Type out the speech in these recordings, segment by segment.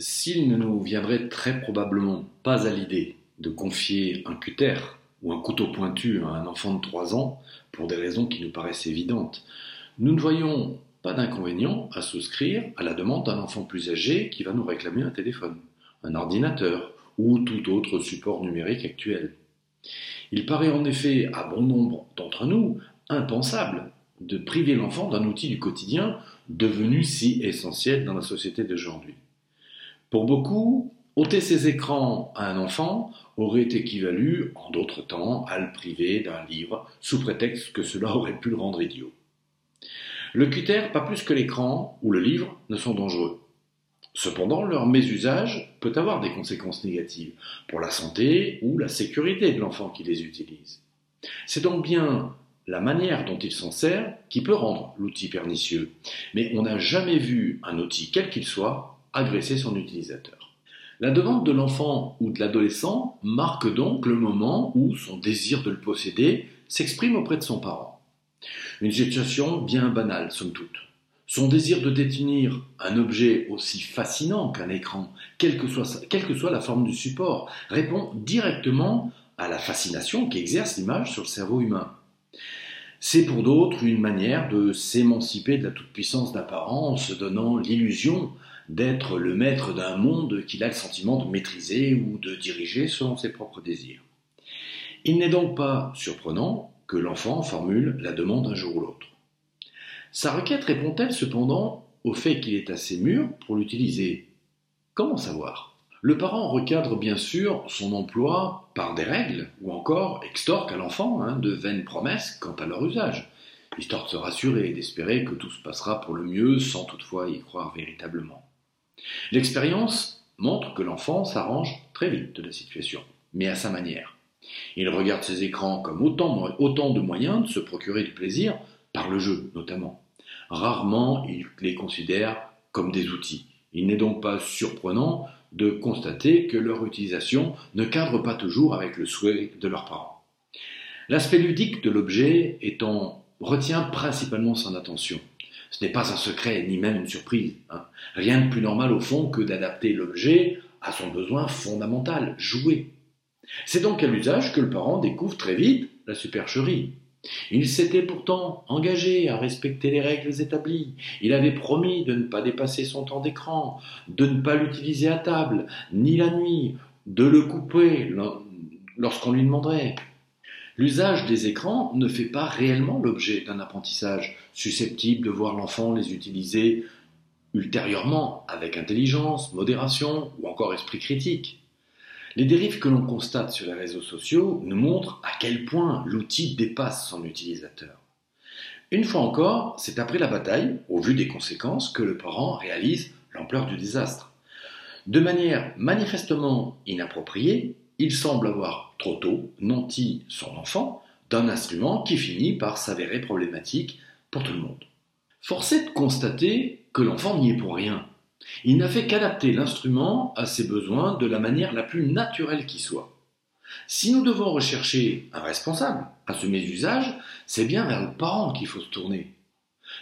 S'il ne nous viendrait très probablement pas à l'idée de confier un cutter ou un couteau pointu à un enfant de 3 ans, pour des raisons qui nous paraissent évidentes, nous ne voyons pas d'inconvénient à souscrire à la demande d'un enfant plus âgé qui va nous réclamer un téléphone, un ordinateur ou tout autre support numérique actuel. Il paraît en effet à bon nombre d'entre nous impensable de priver l'enfant d'un outil du quotidien devenu si essentiel dans la société d'aujourd'hui. Pour beaucoup, ôter ses écrans à un enfant aurait équivalu, en d'autres temps, à le priver d'un livre, sous prétexte que cela aurait pu le rendre idiot. Le cutter, pas plus que l'écran ou le livre, ne sont dangereux. Cependant, leur mésusage peut avoir des conséquences négatives pour la santé ou la sécurité de l'enfant qui les utilise. C'est donc bien la manière dont il s'en sert qui peut rendre l'outil pernicieux, mais on n'a jamais vu un outil, quel qu'il soit, agresser son utilisateur. La demande de l'enfant ou de l'adolescent marque donc le moment où son désir de le posséder s'exprime auprès de son parent. Une situation bien banale, somme toute. Son désir de détenir un objet aussi fascinant qu'un écran, quelle que, soit, quelle que soit la forme du support, répond directement à la fascination qu'exerce l'image sur le cerveau humain. C'est pour d'autres une manière de s'émanciper de la toute-puissance d'un parent en se donnant l'illusion d'être le maître d'un monde qu'il a le sentiment de maîtriser ou de diriger selon ses propres désirs. Il n'est donc pas surprenant que l'enfant formule la demande un jour ou l'autre. Sa requête répond-elle cependant au fait qu'il est assez mûr pour l'utiliser? Comment savoir? Le parent recadre bien sûr son emploi par des règles, ou encore extorque à l'enfant hein, de vaines promesses quant à leur usage, histoire de se rassurer et d'espérer que tout se passera pour le mieux sans toutefois y croire véritablement. L'expérience montre que l'enfant s'arrange très vite de la situation, mais à sa manière. Il regarde ses écrans comme autant, de moyens de se procurer du plaisir par le jeu notamment. Rarement il les considère comme des outils. Il n'est donc pas surprenant de constater que leur utilisation ne cadre pas toujours avec le souhait de leurs parents. L'aspect ludique de l'objet retient principalement son attention. Ce n'est pas un secret ni même une surprise. Hein. Rien de plus normal au fond que d'adapter l'objet à son besoin fondamental, jouer. C'est donc à l'usage que le parent découvre très vite la supercherie. Il s'était pourtant engagé à respecter les règles établies. Il avait promis de ne pas dépasser son temps d'écran, de ne pas l'utiliser à table, ni la nuit, de le couper lorsqu'on lui demanderait. L'usage des écrans ne fait pas réellement l'objet d'un apprentissage susceptible de voir l'enfant les utiliser ultérieurement avec intelligence, modération ou encore esprit critique. Les dérives que l'on constate sur les réseaux sociaux nous montrent à quel point l'outil dépasse son utilisateur. Une fois encore, c'est après la bataille, au vu des conséquences, que le parent réalise l'ampleur du désastre. De manière manifestement inappropriée, il semble avoir trop tôt nanti son enfant d'un instrument qui finit par s'avérer problématique pour tout le monde. Force est de constater que l'enfant n'y est pour rien. Il n'a fait qu'adapter l'instrument à ses besoins de la manière la plus naturelle qui soit. Si nous devons rechercher un responsable à ce mésusage, c'est bien vers le parent qu'il faut se tourner.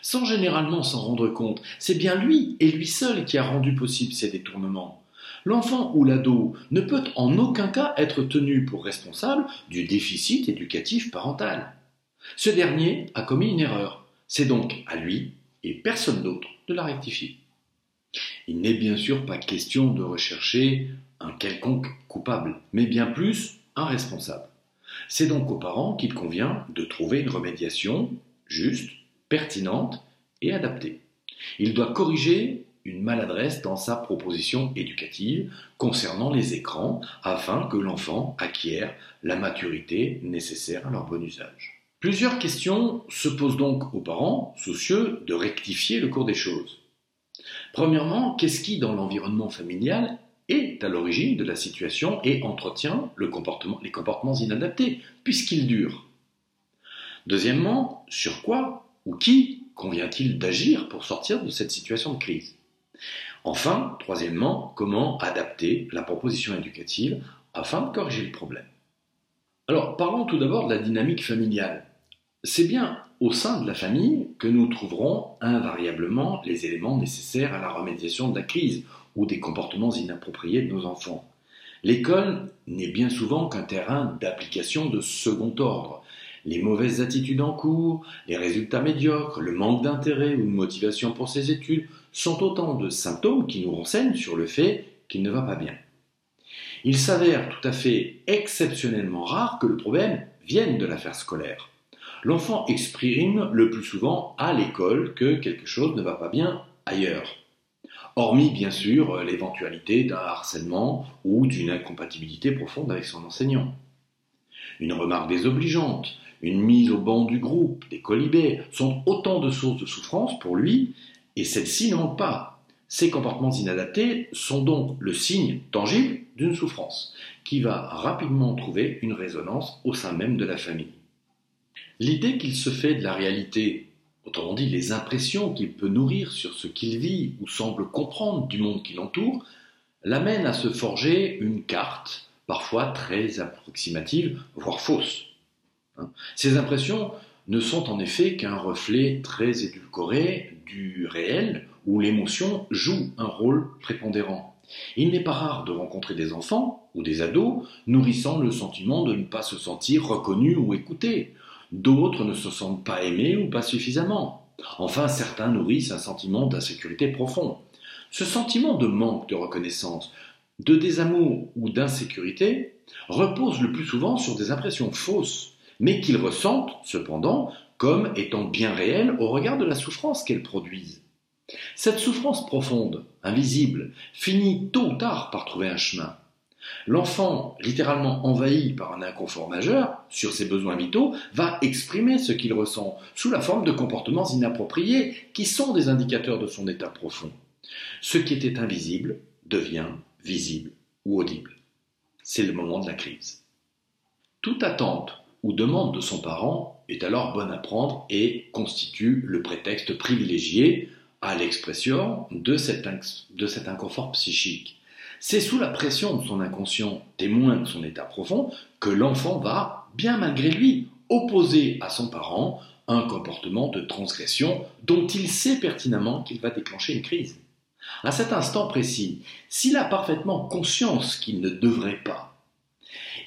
Sans généralement s'en rendre compte, c'est bien lui et lui seul qui a rendu possible ces détournements. L'enfant ou l'ado ne peut en aucun cas être tenu pour responsable du déficit éducatif parental. Ce dernier a commis une erreur. C'est donc à lui et personne d'autre de la rectifier. Il n'est bien sûr pas question de rechercher un quelconque coupable, mais bien plus un responsable. C'est donc aux parents qu'il convient de trouver une remédiation juste, pertinente et adaptée. Il doit corriger une maladresse dans sa proposition éducative concernant les écrans afin que l'enfant acquiert la maturité nécessaire à leur bon usage. Plusieurs questions se posent donc aux parents soucieux de rectifier le cours des choses. Premièrement, qu'est-ce qui, dans l'environnement familial, est à l'origine de la situation et entretient les comportements inadaptés, puisqu'ils durent? Deuxièmement, sur quoi ou qui convient-il d'agir pour sortir de cette situation de crise? Enfin, troisièmement, comment adapter la proposition éducative afin de corriger le problème Alors, parlons tout d'abord de la dynamique familiale. c'est bien au sein de la famille que nous trouverons invariablement les éléments nécessaires à la remédiation de la crise ou des comportements inappropriés de nos enfants. L'école n'est bien souvent qu'un terrain d'application de second ordre. Les mauvaises attitudes en cours, les résultats médiocres, le manque d'intérêt ou de motivation pour ses études sont autant de symptômes qui nous renseignent sur le fait qu'il ne va pas bien. Il s'avère tout à fait exceptionnellement rare que le problème vienne de l'affaire scolaire. L'enfant exprime le plus souvent à l'école que quelque chose ne va pas bien ailleurs. Hormis bien sûr l'éventualité d'un harcèlement ou d'une incompatibilité profonde avec son enseignant. Une remarque désobligeante, une mise au banc du groupe, des colibés, sont autant de sources de souffrance pour lui, et celles-ci n'ont pas. Ces comportements inadaptés sont donc le signe tangible d'une souffrance, qui va rapidement trouver une résonance au sein même de la famille. L'idée qu'il se fait de la réalité, autrement dit les impressions qu'il peut nourrir sur ce qu'il vit ou semble comprendre du monde qui l'entoure, l'amène à se forger une carte, parfois très approximative, voire fausse. Hein. Ces impressions ne sont en effet qu'un reflet très édulcoré du réel où l'émotion joue un rôle prépondérant. Il n'est pas rare de rencontrer des enfants ou des ados nourrissant le sentiment de ne pas se sentir reconnu ou écouté. D'autres ne se sentent pas aimés ou pas suffisamment. Enfin, certains nourrissent un sentiment d'insécurité profond. Ce sentiment de manque de reconnaissance, de désamour ou d'insécurité repose le plus souvent sur des impressions fausses, mais qu'ils ressentent cependant comme étant bien réelles au regard de la souffrance qu'elles produisent. Cette souffrance profonde, invisible, finit tôt ou tard par trouver un chemin. L'enfant, littéralement envahi par un inconfort majeur sur ses besoins vitaux, va exprimer ce qu'il ressent sous la forme de comportements inappropriés qui sont des indicateurs de son état profond. Ce qui était invisible devient visible ou audible. C'est le moment de la crise. Toute attente ou demande de son parent est alors bonne à prendre et constitue le prétexte privilégié à l'expression de de cet inconfort psychique. C'est sous la pression de son inconscient, témoin de son état profond, que l'enfant va, bien malgré lui, opposer à son parent un comportement de transgression dont il sait pertinemment qu'il va déclencher une crise. À cet instant précis, s'il a parfaitement conscience qu'il ne devrait pas,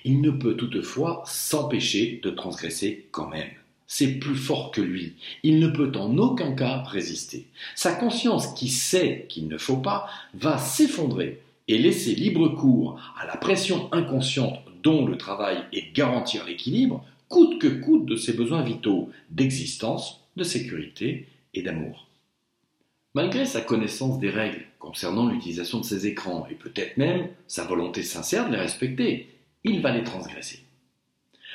il ne peut toutefois s'empêcher de transgresser quand même c'est plus fort que lui. Il ne peut en aucun cas résister. Sa conscience qui sait qu'il ne faut pas va s'effondrer et laisser libre cours à la pression inconsciente dont le travail est garantir l'équilibre, coûte que coûte de ses besoins vitaux d'existence, de sécurité et d'amour. Malgré sa connaissance des règles concernant l'utilisation de ces écrans et peut-être même sa volonté sincère de les respecter, il va les transgresser.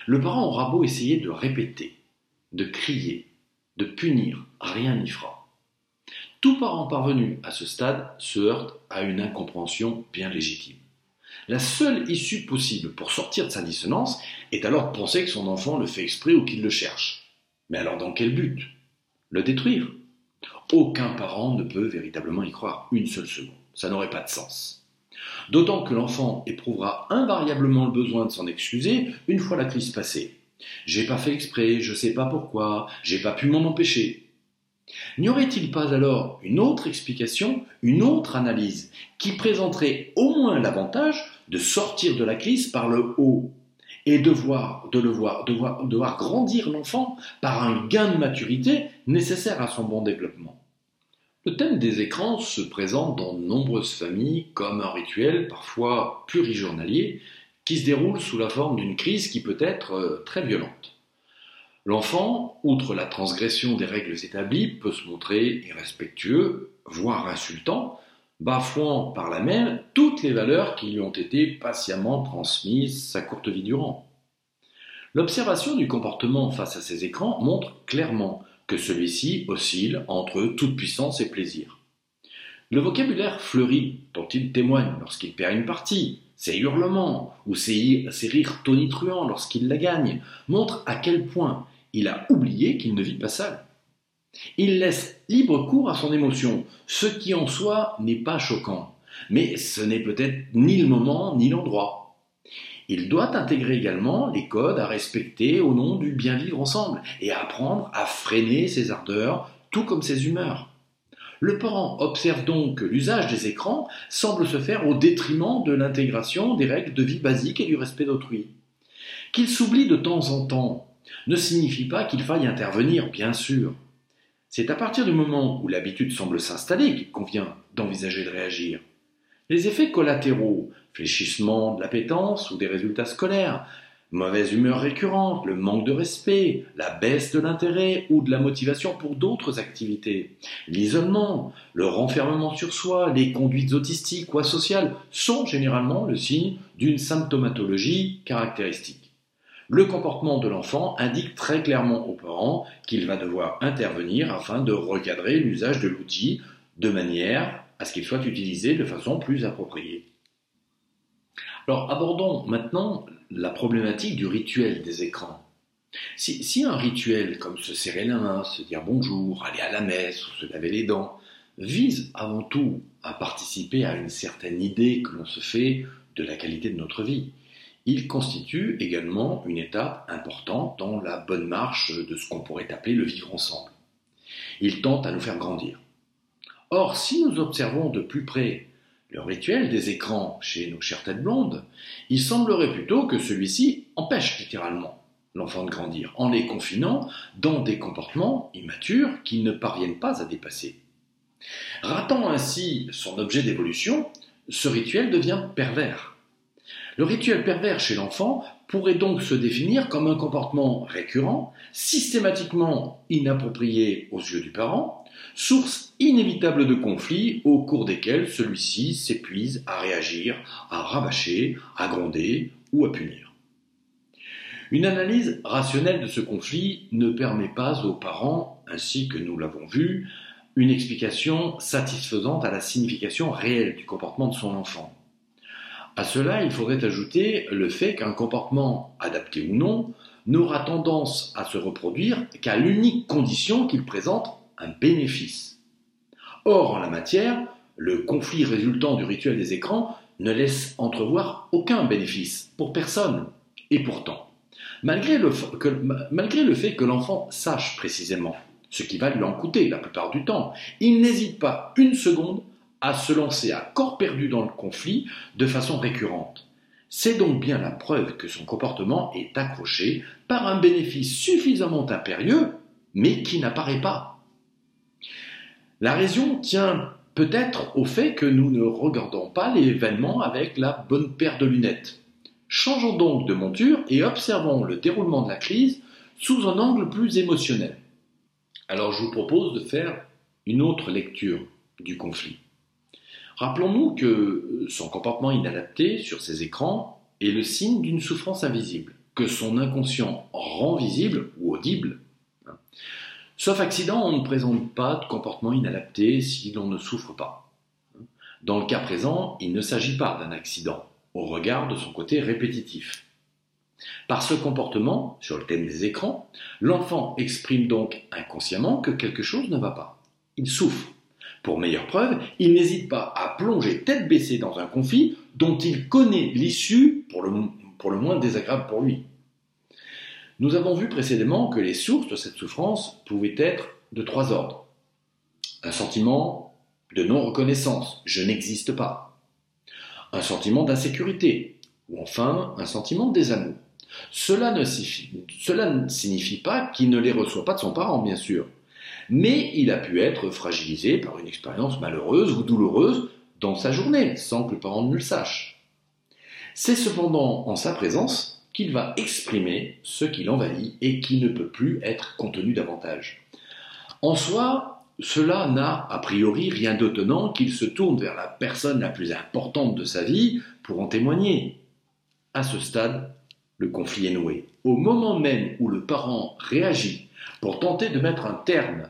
Le parent aura beau essayer de répéter, de crier, de punir, rien n'y fera. Tout parent parvenu à ce stade se heurte à une incompréhension bien légitime. La seule issue possible pour sortir de sa dissonance est alors de penser que son enfant le fait exprès ou qu'il le cherche. Mais alors dans quel but? Le détruire? Aucun parent ne peut véritablement y croire une seule seconde. Ça n'aurait pas de sens. D'autant que l'enfant éprouvera invariablement le besoin de s'en excuser une fois la crise passée. J'ai pas fait exprès, je sais pas pourquoi, j'ai pas pu m'en empêcher. N'y aurait-il pas alors une autre explication, une autre analyse, qui présenterait au moins l'avantage de sortir de la crise par le haut et de voir, de le voir, de voir, grandir l'enfant par un gain de maturité nécessaire à son bon développement? Le thème des écrans se présente dans de nombreuses familles comme un rituel parfois plurijournalier qui se déroule sous la forme d'une crise qui peut être euh, très violente. L'enfant, outre la transgression des règles établies, peut se montrer irrespectueux, voire insultant, bafouant par là même toutes les valeurs qui lui ont été patiemment transmises sa courte vie durant. L'observation du comportement face à ces écrans montre clairement que celui-ci oscille entre toute puissance et plaisir. Le vocabulaire fleuri dont il témoigne lorsqu'il perd une partie, ses hurlements ou ses, rires tonitruants lorsqu'il la gagne montrent à quel point il a oublié qu'il ne vit pas seul. Il laisse libre cours à son émotion, ce qui en soi n'est pas choquant, mais ce n'est peut-être ni le moment ni l'endroit. Il doit intégrer également les codes à respecter au nom du bien vivre ensemble et apprendre à freiner ses ardeurs, tout comme ses humeurs. Le parent observe donc que l'usage des écrans semble se faire au détriment de l'intégration des règles de vie basiques et du respect d'autrui. Qu'il s'oublie de temps en temps ne signifie pas qu'il faille intervenir, bien sûr. C'est à partir du moment où l'habitude semble s'installer qu'il convient d'envisager de réagir. Les effets collatéraux, fléchissement de l'appétence ou des résultats scolaires, mauvaise humeur récurrente, le manque de respect, la baisse de l'intérêt ou de la motivation pour d'autres activités, l'isolement, le renfermement sur soi, les conduites autistiques ou asociales sont généralement le signe d'une symptomatologie caractéristique. Le comportement de l'enfant indique très clairement aux parents qu'il va devoir intervenir afin de recadrer l'usage de l'outil de manière à ce qu'il soit utilisé de façon plus appropriée. Alors abordons maintenant la problématique du rituel des écrans. Si, un rituel comme se serrer la main, se dire bonjour, aller à la messe ou se laver les dents, vise avant tout à participer à une certaine idée que l'on se fait de la qualité de notre vie, il constitue également une étape importante dans la bonne marche de ce qu'on pourrait appeler le vivre ensemble. Il tente à nous faire grandir. Or, si nous observons de plus près le rituel des écrans chez nos chères têtes blondes, il semblerait plutôt que celui-ci empêche littéralement l'enfant de grandir, en les confinant dans des comportements immatures qu'ils ne parviennent pas à dépasser. Ratant ainsi son objet d'évolution, ce rituel devient pervers. Le rituel pervers chez l'enfant pourrait donc se définir comme un comportement récurrent, systématiquement inapproprié aux yeux du parent, source inévitable de conflits au cours desquels celui-ci s'épuise à réagir, à rabâcher, à gronder ou à punir. Une analyse rationnelle de ce conflit ne permet pas aux parents, ainsi que nous l'avons vu, une explication satisfaisante à la signification réelle du comportement de son enfant. À cela, il faudrait ajouter le fait qu'un comportement, adapté ou non, n'aura tendance à se reproduire qu'à l'unique condition qu'il présente un bénéfice. Or, en la matière, le conflit résultant du rituel des écrans ne laisse entrevoir aucun bénéfice pour personne. Et pourtant, malgré le, fait que l'enfant sache précisément ce qui va lui en coûter la plupart du temps, il n'hésite pas une seconde à se lancer à corps perdu dans le conflit de façon récurrente. C'est donc bien la preuve que son comportement est accroché par un bénéfice suffisamment impérieux, mais qui n'apparaît pas. La raison tient peut-être au fait que nous ne regardons pas l'événement avec la bonne paire de lunettes. Changeons donc de monture et observons le déroulement de la crise sous un angle plus émotionnel. Alors je vous propose de faire une autre lecture du conflit. Rappelons-nous que son comportement inadapté sur ces écrans est le signe d'une souffrance invisible, que son inconscient rend visible ou audible. Sauf accident, on ne présente pas de comportement inadapté si l'on ne souffre pas. Dans le cas présent, il ne s'agit pas d'un accident, au regard de son côté répétitif. Par ce comportement, sur le thème des écrans, l'enfant exprime donc inconsciemment que quelque chose ne va pas. Il souffre. Pour meilleure preuve, il n'hésite pas à plonger tête baissée dans un conflit dont il connaît l'issue pour le, moins désagréable pour lui. Nous avons vu précédemment que les sources de cette souffrance pouvaient être de trois ordres. Un sentiment de non-reconnaissance, je n'existe pas. Un sentiment d'insécurité, ou enfin un sentiment de désamour. Cela ne signifie pas qu'il ne les reçoit pas de son parent, bien sûr mais il a pu être fragilisé par une expérience malheureuse ou douloureuse dans sa journée, sans que le parent ne le sache. C'est cependant en sa présence qu'il va exprimer ce qui l'envahit et qui ne peut plus être contenu davantage. En soi, cela n'a a priori rien d'étonnant qu'il se tourne vers la personne la plus importante de sa vie pour en témoigner. À ce stade, le conflit est noué. Au moment même où le parent réagit pour tenter de mettre un terme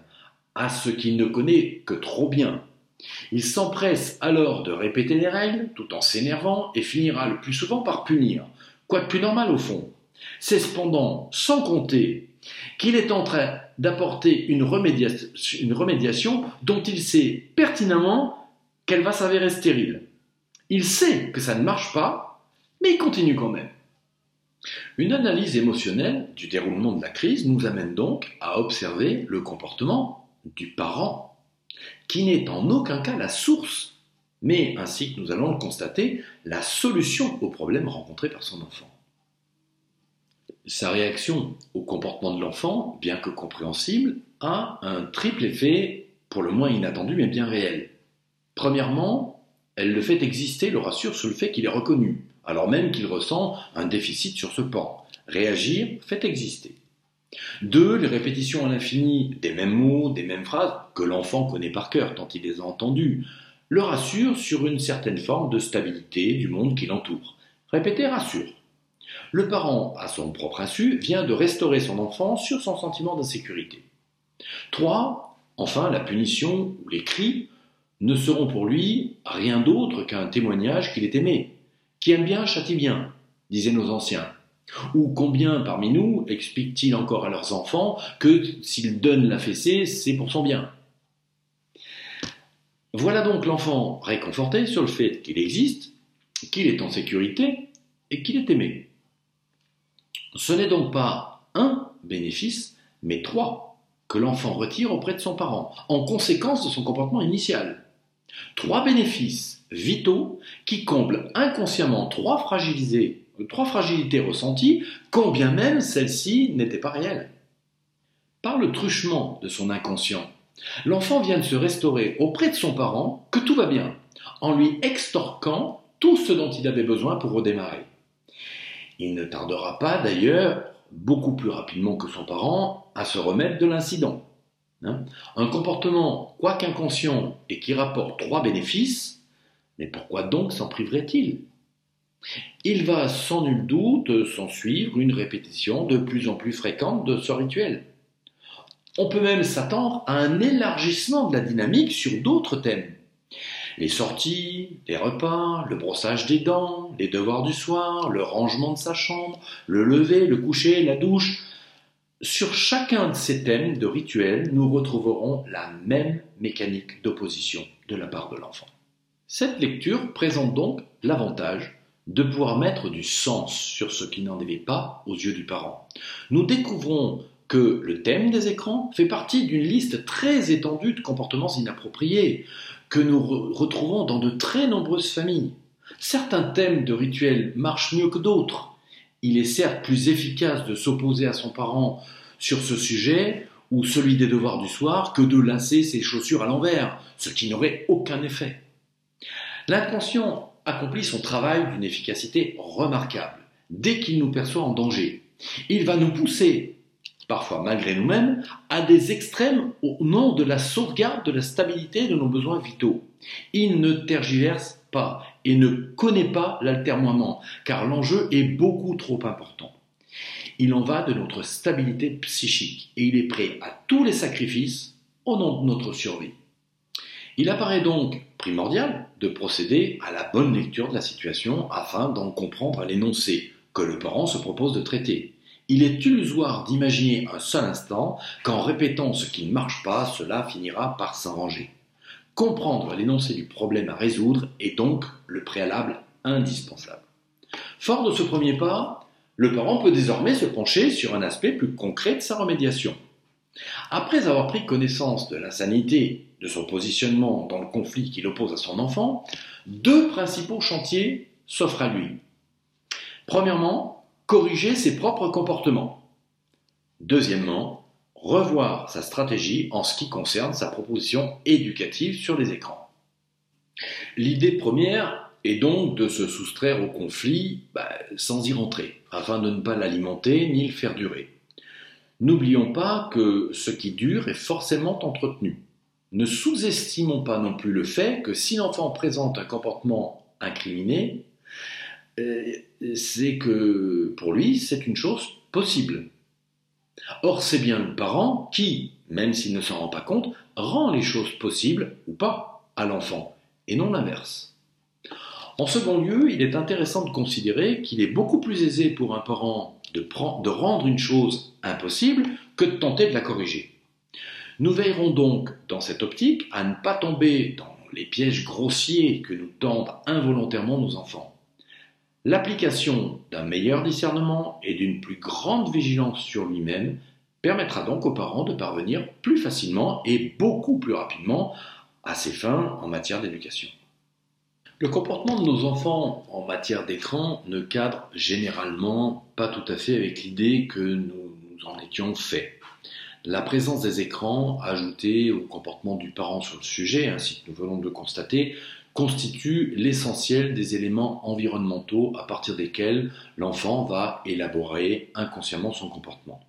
à ce qu'il ne connaît que trop bien. Il s'empresse alors de répéter les règles tout en s'énervant et finira le plus souvent par punir, quoi de plus normal au fond? C'est cependant sans compter qu'il est en train d'apporter une, une, remédiation dont il sait pertinemment qu'elle va s'avérer stérile. Il sait que ça ne marche pas, mais il continue quand même. Une analyse émotionnelle du déroulement de la crise nous amène donc à observer le comportement du parent, qui n'est en aucun cas la source, mais ainsi que nous allons le constater, la solution au problème rencontré par son enfant. Sa réaction au comportement de l'enfant, bien que compréhensible, a un triple effet pour le moins inattendu mais bien réel. Premièrement, elle le fait exister, le rassure sur le fait qu'il est reconnu, alors même qu'il ressent un déficit sur ce pan. Réagir fait exister. Deux, les répétitions à l'infini des mêmes mots, des mêmes phrases, que l'enfant connaît par cœur tant il les a entendues, le rassure sur une certaine forme de stabilité du monde qui l'entoure. Répéter rassure. Le parent, à son propre insu, vient de restaurer son enfant sur son sentiment d'insécurité. Trois, enfin, la punition ou les cris ne seront pour lui rien d'autre qu'un témoignage qu'il est aimé. Qui aime bien châtie bien, disaient nos anciens. Ou combien parmi nous expliquent-ils encore à leurs enfants que s'ils donnent la fessée, c'est pour son bien? Voilà donc l'enfant réconforté sur le fait qu'il existe, qu'il est en sécurité et qu'il est aimé. Ce n'est donc pas un bénéfice, mais trois que l'enfant retire auprès de son parent, en conséquence de son comportement initial. Trois bénéfices vitaux qui comblent inconsciemment trois, trois fragilités ressenties, quand bien même celles-ci n'étaient pas réelles. Par le truchement de son inconscient, l'enfant vient de se restaurer auprès de son parent que tout va bien, en lui extorquant tout ce dont il avait besoin pour redémarrer. Il ne tardera pas d'ailleurs, beaucoup plus rapidement que son parent, à se remettre de l'incident. Hein. Un comportement, quoique inconscient, et qui rapporte trois bénéfices, mais pourquoi donc s'en priverait-il? Il va sans nul doute s'en suivre une répétition de plus en plus fréquente de ce rituel. On peut même s'attendre à un élargissement de la dynamique sur d'autres thèmes. Les sorties, les repas, le brossage des dents, les devoirs du soir, le rangement de sa chambre, le lever, le coucher, la douche, sur chacun de ces thèmes de rituels, nous retrouverons la même mécanique d'opposition de la part de l'enfant. Cette lecture présente donc l'avantage de pouvoir mettre du sens sur ce qui n'en avait pas aux yeux du parent. Nous découvrons que le thème des écrans fait partie d'une liste très étendue de comportements inappropriés que nous retrouvons dans de très nombreuses familles. Certains thèmes de rituels marchent mieux que d'autres il est certes plus efficace de s'opposer à son parent sur ce sujet, ou celui des devoirs du soir, que de lasser ses chaussures à l'envers, ce qui n'aurait aucun effet. L'inconscient accomplit son travail d'une efficacité remarquable dès qu'il nous perçoit en danger. Il va nous pousser, parfois malgré nous-mêmes, à des extrêmes au nom de la sauvegarde de la stabilité de nos besoins vitaux. Il ne tergiverse pas et ne connaît pas l'altermoiement, car l'enjeu est beaucoup trop important. Il en va de notre stabilité psychique et il est prêt à tous les sacrifices au nom de notre survie. Il apparaît donc primordial de procéder à la bonne lecture de la situation afin d'en comprendre l'énoncé que le parent se propose de traiter. Il est illusoire d'imaginer un seul instant qu'en répétant ce qui ne marche pas, cela finira par s'arranger. Comprendre l'énoncé du problème à résoudre est donc le préalable indispensable. Fort de ce premier pas, le parent peut désormais se pencher sur un aspect plus concret de sa remédiation. Après avoir pris connaissance de l'insanité de son positionnement dans le conflit qu'il oppose à son enfant, deux principaux chantiers s'offrent à lui. Premièrement, corriger ses propres comportements. Deuxièmement, revoir sa stratégie en ce qui concerne sa proposition éducative sur les écrans. L'idée première est donc de se soustraire au conflit bah, sans y rentrer, afin de ne pas l'alimenter ni le faire durer. N'oublions pas que ce qui dure est forcément entretenu. Ne sous-estimons pas non plus le fait que si l'enfant présente un comportement incriminé, euh, c'est que pour lui c'est une chose possible. Or, c'est bien le parent qui, même s'il ne s'en rend pas compte, rend les choses possibles ou pas à l'enfant, et non l'inverse. En second lieu, il est intéressant de considérer qu'il est beaucoup plus aisé pour un parent de, de, rendre une chose impossible que de tenter de la corriger. Nous veillerons donc, dans cette optique, à ne pas tomber dans les pièges grossiers que nous tendent involontairement nos enfants. L'application d'un meilleur discernement et d'une plus grande vigilance sur lui-même permettra donc aux parents de parvenir plus facilement et beaucoup plus rapidement à ses fins en matière d'éducation. Le comportement de nos enfants en matière d'écran ne cadre généralement pas tout à fait avec l'idée que nous nous en étions faits. La présence des écrans, ajoutée au comportement du parent sur le sujet, ainsi que nous venons de constater, constitue l'essentiel des éléments environnementaux à partir desquels l'enfant va élaborer inconsciemment son comportement.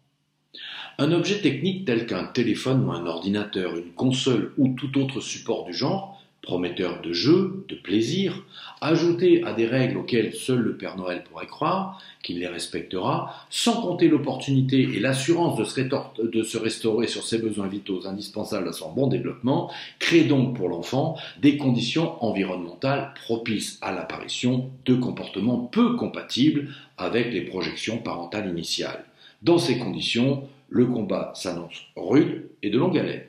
Un objet technique tel qu'un téléphone ou un ordinateur, une console ou tout autre support du genre prometteur de jeu, de plaisir, ajouté à des règles auxquelles seul le Père Noël pourrait croire, qu'il les respectera, sans compter l'opportunité et l'assurance de, se restaurer sur ses besoins vitaux indispensables à son bon développement, crée donc pour l'enfant des conditions environnementales propices à l'apparition de comportements peu compatibles avec les projections parentales initiales. Dans ces conditions, le combat s'annonce rude et de longue haleine.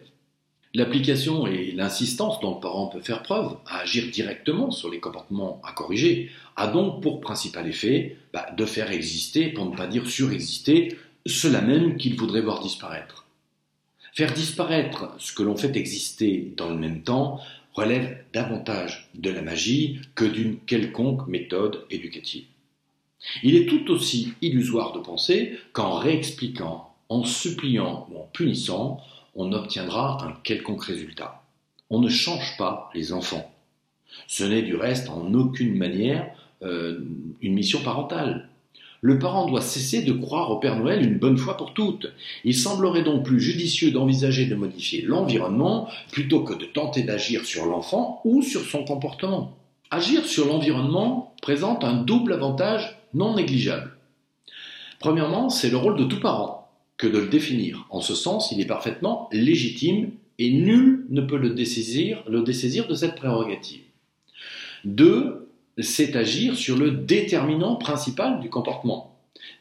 L'application et l'insistance dont le parent peut faire preuve à agir directement sur les comportements à corriger a donc pour principal effet bah, de faire exister, pour ne pas dire surexister, cela même qu'il voudrait voir disparaître. Faire disparaître ce que l'on fait exister dans le même temps relève davantage de la magie que d'une quelconque méthode éducative. Il est tout aussi illusoire de penser qu'en réexpliquant, en suppliant ou en punissant, on obtiendra un quelconque résultat. On ne change pas les enfants. Ce n'est du reste en aucune manière euh, une mission parentale. Le parent doit cesser de croire au Père Noël une bonne fois pour toutes. Il semblerait donc plus judicieux d'envisager de modifier l'environnement plutôt que de tenter d'agir sur l'enfant ou sur son comportement. Agir sur l'environnement présente un double avantage non négligeable. Premièrement, c'est le rôle de tout parent que de le définir. En ce sens, il est parfaitement légitime et nul ne peut le dessaisir, de cette prérogative. Deux, c'est agir sur le déterminant principal du comportement.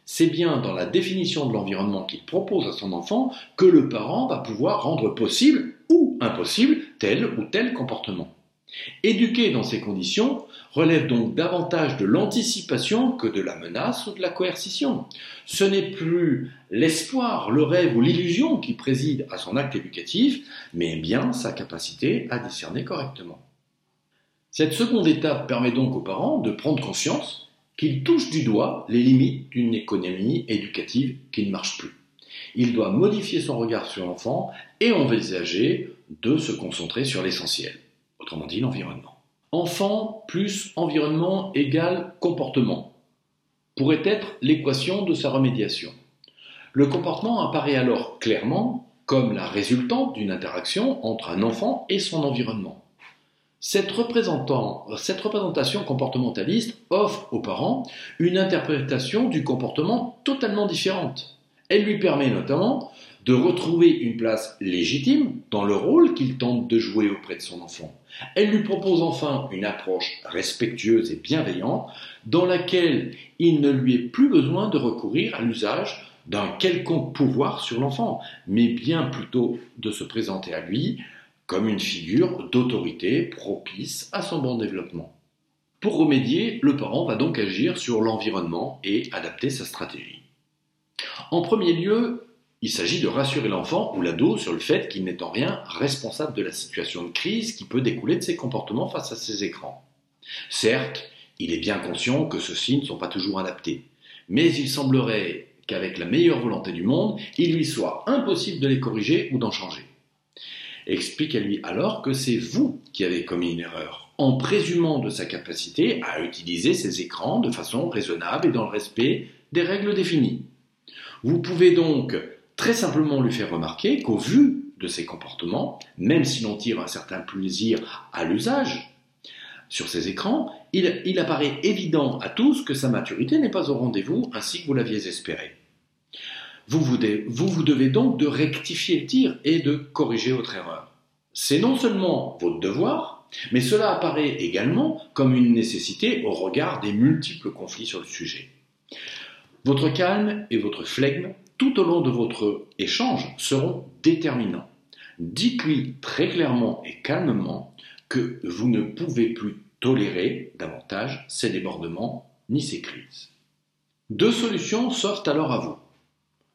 C'est bien dans la définition de l'environnement qu'il propose à son enfant que le parent va pouvoir rendre possible ou impossible tel ou tel comportement. Éduquer dans ces conditions relève donc davantage de l'anticipation que de la menace ou de la coercition. Ce n'est plus l'espoir, le rêve ou l'illusion qui préside à son acte éducatif, mais bien sa capacité à discerner correctement. Cette seconde étape permet donc aux parents de prendre conscience qu'ils touchent du doigt les limites d'une économie éducative qui ne marche plus. Il doit modifier son regard sur l'enfant et envisager de se concentrer sur l'essentiel autrement dit l'environnement. Enfant plus environnement égale comportement pourrait être l'équation de sa remédiation. Le comportement apparaît alors clairement comme la résultante d'une interaction entre un enfant et son environnement. Cette, cette, représentation comportementaliste offre aux parents une interprétation du comportement totalement différente. Elle lui permet notamment de retrouver une place légitime dans le rôle qu'il tente de jouer auprès de son enfant. Elle lui propose enfin une approche respectueuse et bienveillante dans laquelle il ne lui est plus besoin de recourir à l'usage d'un quelconque pouvoir sur l'enfant, mais bien plutôt de se présenter à lui comme une figure d'autorité propice à son bon développement. Pour remédier, le parent va donc agir sur l'environnement et adapter sa stratégie. En premier lieu, il s'agit de rassurer l'enfant ou l'ado sur le fait qu'il n'est en rien responsable de la situation de crise qui peut découler de ses comportements face à ses écrans. Certes, il est bien conscient que ceux-ci ne sont pas toujours adaptés, mais il semblerait qu'avec la meilleure volonté du monde, il lui soit impossible de les corriger ou d'en changer. Expliquez-lui alors que c'est vous qui avez commis une erreur, en présumant de sa capacité à utiliser ces écrans de façon raisonnable et dans le respect des règles définies. Vous pouvez donc très simplement lui faire remarquer qu'au vu de ses comportements, même si l'on tire un certain plaisir à l'usage sur ces écrans, il, apparaît évident à tous que sa maturité n'est pas au rendez-vous ainsi que vous l'aviez espéré. Vous, vous vous devez donc de rectifier le tir et de corriger votre erreur. C'est non seulement votre devoir, mais cela apparaît également comme une nécessité au regard des multiples conflits sur le sujet. Votre calme et votre flegme tout au long de votre échange seront déterminants. Dites-lui très clairement et calmement que vous ne pouvez plus tolérer davantage ces débordements ni ses crises. Deux solutions s'offrent alors à vous.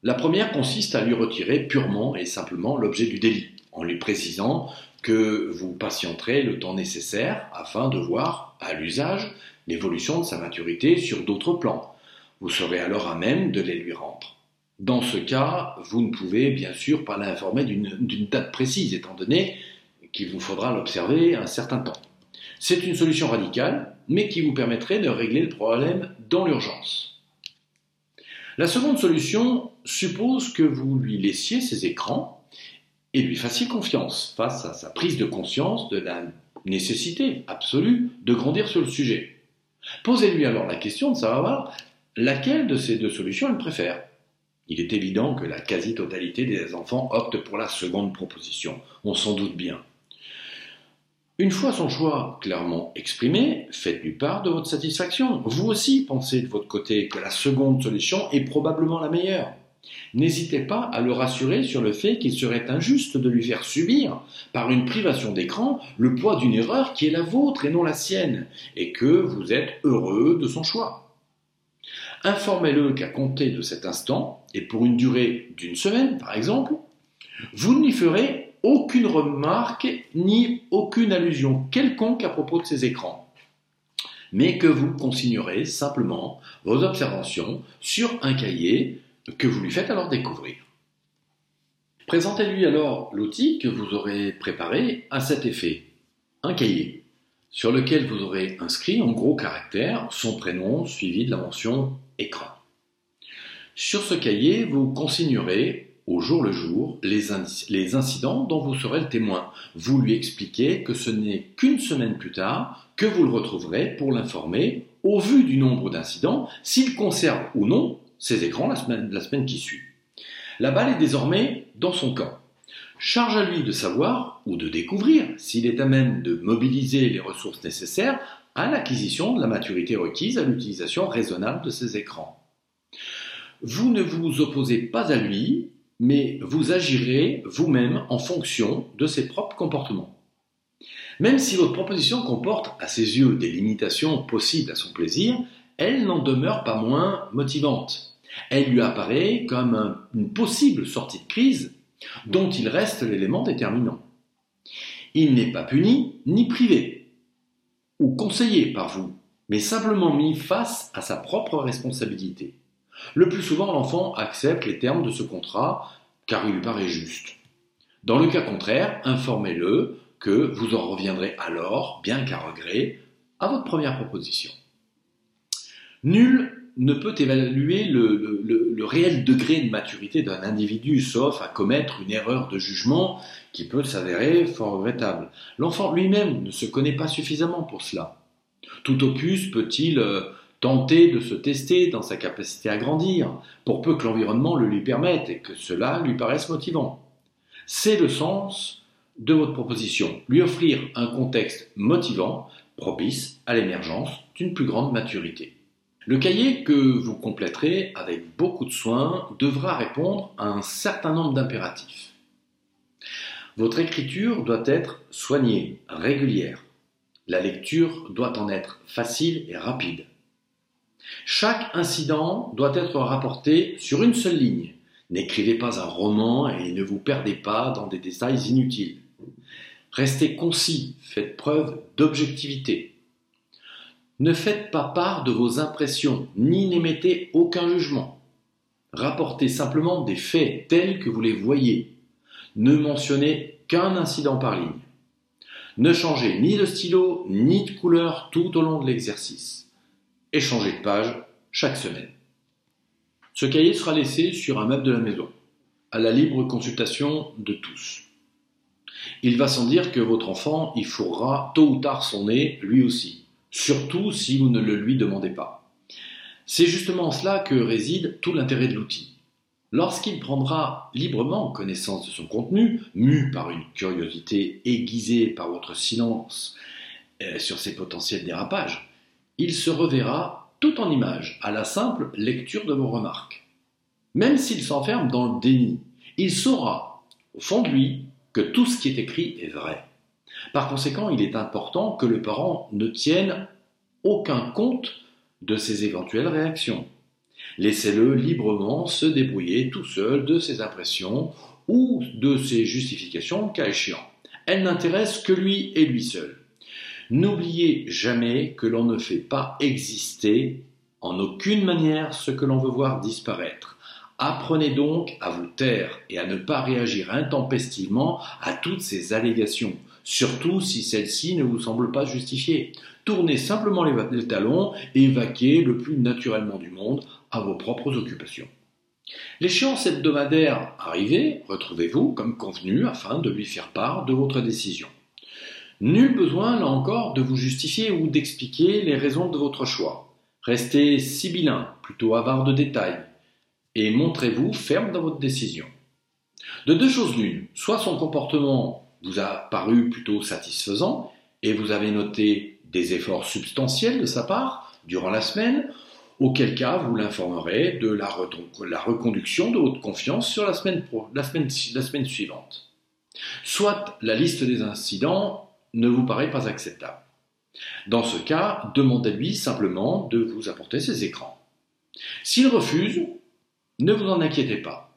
La première consiste à lui retirer purement et simplement l'objet du délit, en lui précisant que vous patienterez le temps nécessaire afin de voir, à l'usage, l'évolution de sa maturité sur d'autres plans. Vous serez alors à même de les lui rendre. Dans ce cas, vous ne pouvez bien sûr pas l'informer d'une date précise, étant donné qu'il vous faudra l'observer un certain temps. C'est une solution radicale, mais qui vous permettrait de régler le problème dans l'urgence. La seconde solution suppose que vous lui laissiez ses écrans et lui fassiez confiance face à sa prise de conscience de la nécessité absolue de grandir sur le sujet. Posez-lui alors la question de savoir laquelle de ces deux solutions elle préfère. Il est évident que la quasi-totalité des enfants optent pour la seconde proposition, on s'en doute bien. Une fois son choix clairement exprimé, faites-lui part de votre satisfaction. Vous aussi pensez de votre côté que la seconde solution est probablement la meilleure. N'hésitez pas à le rassurer sur le fait qu'il serait injuste de lui faire subir, par une privation d'écran, le poids d'une erreur qui est la vôtre et non la sienne, et que vous êtes heureux de son choix. Informez-le qu'à compter de cet instant, et pour une durée d'une semaine par exemple, vous n'y ferez aucune remarque ni aucune allusion quelconque à propos de ces écrans, mais que vous consignerez simplement vos observations sur un cahier que vous lui faites alors découvrir. Présentez-lui alors l'outil que vous aurez préparé à cet effet, un cahier, sur lequel vous aurez inscrit en gros caractères son prénom suivi de la mention écran. Sur ce cahier, vous consignerez au jour le jour les, incidents dont vous serez le témoin. Vous lui expliquez que ce n'est qu'une semaine plus tard que vous le retrouverez pour l'informer, au vu du nombre d'incidents, s'il conserve ou non ses écrans la semaine, la semaine qui suit. La balle est désormais dans son camp. Charge à lui de savoir ou de découvrir s'il est à même de mobiliser les ressources nécessaires à l'acquisition de la maturité requise à l'utilisation raisonnable de ces écrans. Vous ne vous opposez pas à lui, mais vous agirez vous-même en fonction de ses propres comportements. Même si votre proposition comporte à ses yeux des limitations possibles à son plaisir, elle n'en demeure pas moins motivante. Elle lui apparaît comme une possible sortie de crise dont il reste l'élément déterminant. Il n'est pas puni ni privé ou conseillé par vous, mais simplement mis face à sa propre responsabilité. Le plus souvent, l'enfant accepte les termes de ce contrat car il lui paraît juste. Dans le cas contraire, informez-le que vous en reviendrez alors, bien qu'à regret, à votre première proposition. Nul ne peut évaluer le, réel degré de maturité d'un individu, sauf à commettre une erreur de jugement qui peut s'avérer fort regrettable. L'enfant lui-même ne se connaît pas suffisamment pour cela. Tout opus peut-il euh, tenter de se tester dans sa capacité à grandir, pour peu que l'environnement le lui permette et que cela lui paraisse motivant. C'est le sens de votre proposition, lui offrir un contexte motivant, propice à l'émergence d'une plus grande maturité. Le cahier que vous compléterez avec beaucoup de soin devra répondre à un certain nombre d'impératifs. Votre écriture doit être soignée, régulière. La lecture doit en être facile et rapide. Chaque incident doit être rapporté sur une seule ligne. N'écrivez pas un roman et ne vous perdez pas dans des détails inutiles. Restez concis, faites preuve d'objectivité. Ne faites pas part de vos impressions, ni n'émettez aucun jugement. Rapportez simplement des faits tels que vous les voyez. Ne mentionnez qu'un incident par ligne. Ne changez ni de stylo ni de couleur tout au long de l'exercice. Échangez de page chaque semaine. Ce cahier sera laissé sur un meuble de la maison, à la libre consultation de tous. Il va sans dire que votre enfant y fourra tôt ou tard son nez, lui aussi surtout si vous ne le lui demandez pas. C'est justement en cela que réside tout l'intérêt de l'outil. Lorsqu'il prendra librement connaissance de son contenu, mu par une curiosité aiguisée par votre silence euh, sur ses potentiels dérapages, il se reverra tout en images à la simple lecture de vos remarques. Même s'il s'enferme dans le déni, il saura, au fond de lui, que tout ce qui est écrit est vrai. Par conséquent, il est important que le parent ne tienne aucun compte de ses éventuelles réactions. Laissez-le librement se débrouiller tout seul de ses impressions ou de ses justifications, cas échéant. Elles n'intéressent que lui et lui seul. N'oubliez jamais que l'on ne fait pas exister en aucune manière ce que l'on veut voir disparaître. Apprenez donc à vous taire et à ne pas réagir intempestivement à toutes ces allégations, surtout si celles-ci ne vous semblent pas justifiées. Tournez simplement les talons et vaquez le plus naturellement du monde à vos propres occupations. L'échéance hebdomadaire arrivée, retrouvez-vous comme convenu afin de lui faire part de votre décision. Nul besoin, là encore, de vous justifier ou d'expliquer les raisons de votre choix. Restez sibyllin, plutôt avare de détails, et montrez-vous ferme dans votre décision. De deux choses l'une, soit son comportement vous a paru plutôt satisfaisant, et vous avez noté des efforts substantiels de sa part durant la semaine, auquel cas vous l'informerez de la, reconduction de votre confiance sur la semaine, la semaine suivante. Soit la liste des incidents ne vous paraît pas acceptable. Dans ce cas, demandez-lui simplement de vous apporter ses écrans. S'il refuse, ne vous en inquiétez pas.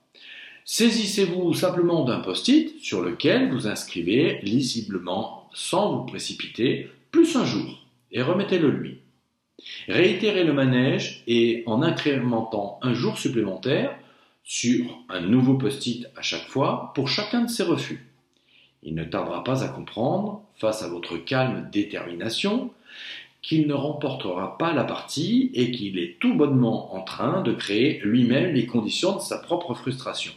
Saisissez-vous simplement d'un post-it sur lequel vous inscrivez lisiblement, sans vous précipiter, plus un jour, et remettez-le lui. Réitérez le manège et en incrémentant un jour supplémentaire sur un nouveau post-it à chaque fois pour chacun de ces refus. Il ne tardera pas à comprendre, face à votre calme détermination, qu'il ne remportera pas la partie et qu'il est tout bonnement en train de créer lui-même les conditions de sa propre frustration.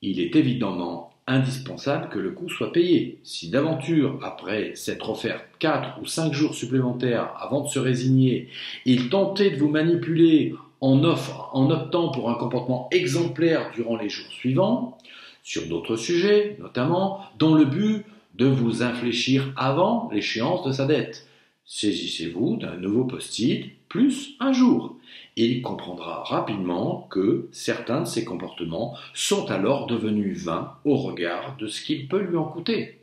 Il est évidemment indispensable que le coût soit payé. Si d'aventure, après s'être offert 4 ou 5 jours supplémentaires avant de se résigner, il tentait de vous manipuler en, en optant pour un comportement exemplaire durant les jours suivants, sur d'autres sujets notamment, dans le but de vous infléchir avant l'échéance de sa dette. Saisissez-vous d'un nouveau post-it plus un jour. Il comprendra rapidement que certains de ses comportements sont alors devenus vains au regard de ce qu'il peut lui en coûter.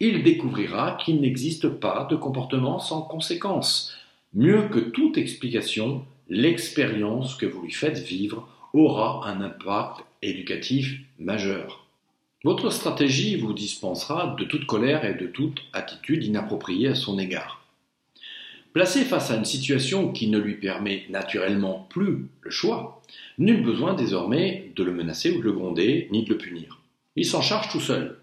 Il découvrira qu'il n'existe pas de comportement sans conséquence. Mieux que toute explication, l'expérience que vous lui faites vivre aura un impact éducatif majeur. Votre stratégie vous dispensera de toute colère et de toute attitude inappropriée à son égard. Placé face à une situation qui ne lui permet naturellement plus le choix, nul besoin désormais de le menacer ou de le gronder, ni de le punir. Il s'en charge tout seul.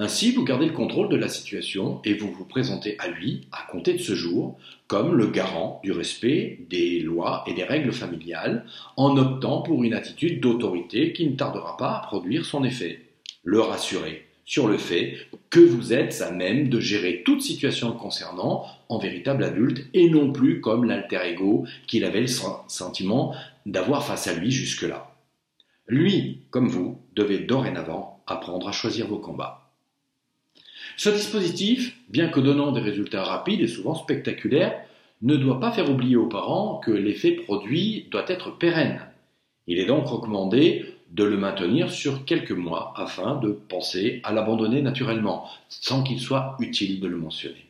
Ainsi, vous gardez le contrôle de la situation et vous vous présentez à lui, à compter de ce jour, comme le garant du respect des lois et des règles familiales, en optant pour une attitude d'autorité qui ne tardera pas à produire son effet. Le rassurer sur le fait que vous êtes à même de gérer toute situation concernant en véritable adulte et non plus comme l'alter ego qu'il avait le sentiment d'avoir face à lui jusque-là. Lui, comme vous, devez dorénavant apprendre à choisir vos combats. Ce dispositif, bien que donnant des résultats rapides et souvent spectaculaires, ne doit pas faire oublier aux parents que l'effet produit doit être pérenne. Il est donc recommandé de le maintenir sur quelques mois afin de penser à l'abandonner naturellement, sans qu'il soit utile de le mentionner.